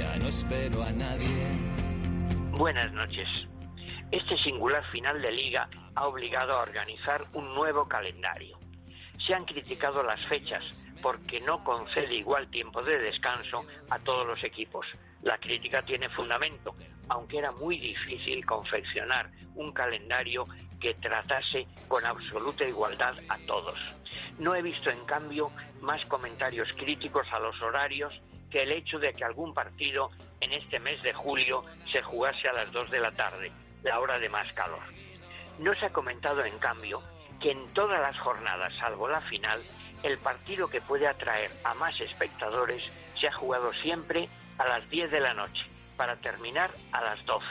Ya no espero a nadie. Buenas noches. Este singular final de liga ha obligado a organizar un nuevo calendario. Se han criticado las fechas porque no concede igual tiempo de descanso a todos los equipos. La crítica tiene fundamento, aunque era muy difícil confeccionar un calendario que tratase con absoluta igualdad a todos. No he visto, en cambio, más comentarios críticos a los horarios que el hecho de que algún partido en este mes de julio se jugase a las 2 de la tarde, la hora de más calor. No se ha comentado, en cambio, que en todas las jornadas, salvo la final, el partido que puede atraer a más espectadores se ha jugado siempre a las 10 de la noche, para terminar a las 12.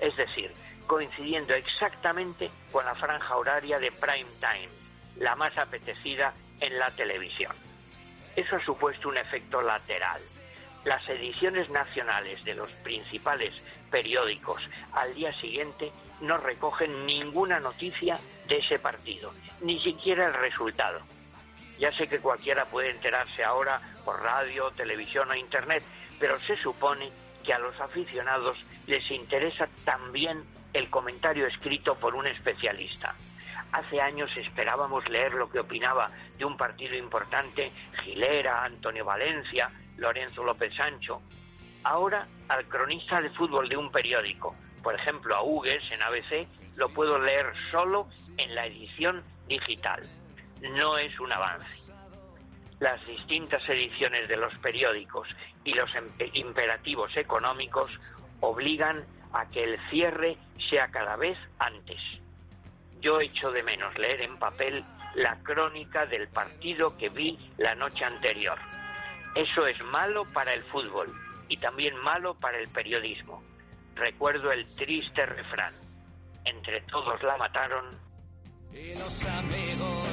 Es decir, coincidiendo exactamente con la franja horaria de prime time, la más apetecida en la televisión. Eso ha supuesto un efecto lateral. Las ediciones nacionales de los principales periódicos al día siguiente no recogen ninguna noticia de ese partido, ni siquiera el resultado. Ya sé que cualquiera puede enterarse ahora por radio, televisión o internet, pero se supone que a los aficionados les interesa también el comentario escrito por un especialista. Hace años esperábamos leer lo que opinaba de un partido importante Gilera, Antonio Valencia, Lorenzo López Sancho. Ahora al cronista de fútbol de un periódico, por ejemplo a Hugues en ABC, lo puedo leer solo en la edición digital. No es un avance. Las distintas ediciones de los periódicos y los imperativos económicos obligan a que el cierre sea cada vez antes. Yo echo de menos leer en papel la crónica del partido que vi la noche anterior. Eso es malo para el fútbol y también malo para el periodismo. Recuerdo el triste refrán. Entre todos la mataron. Y los amigos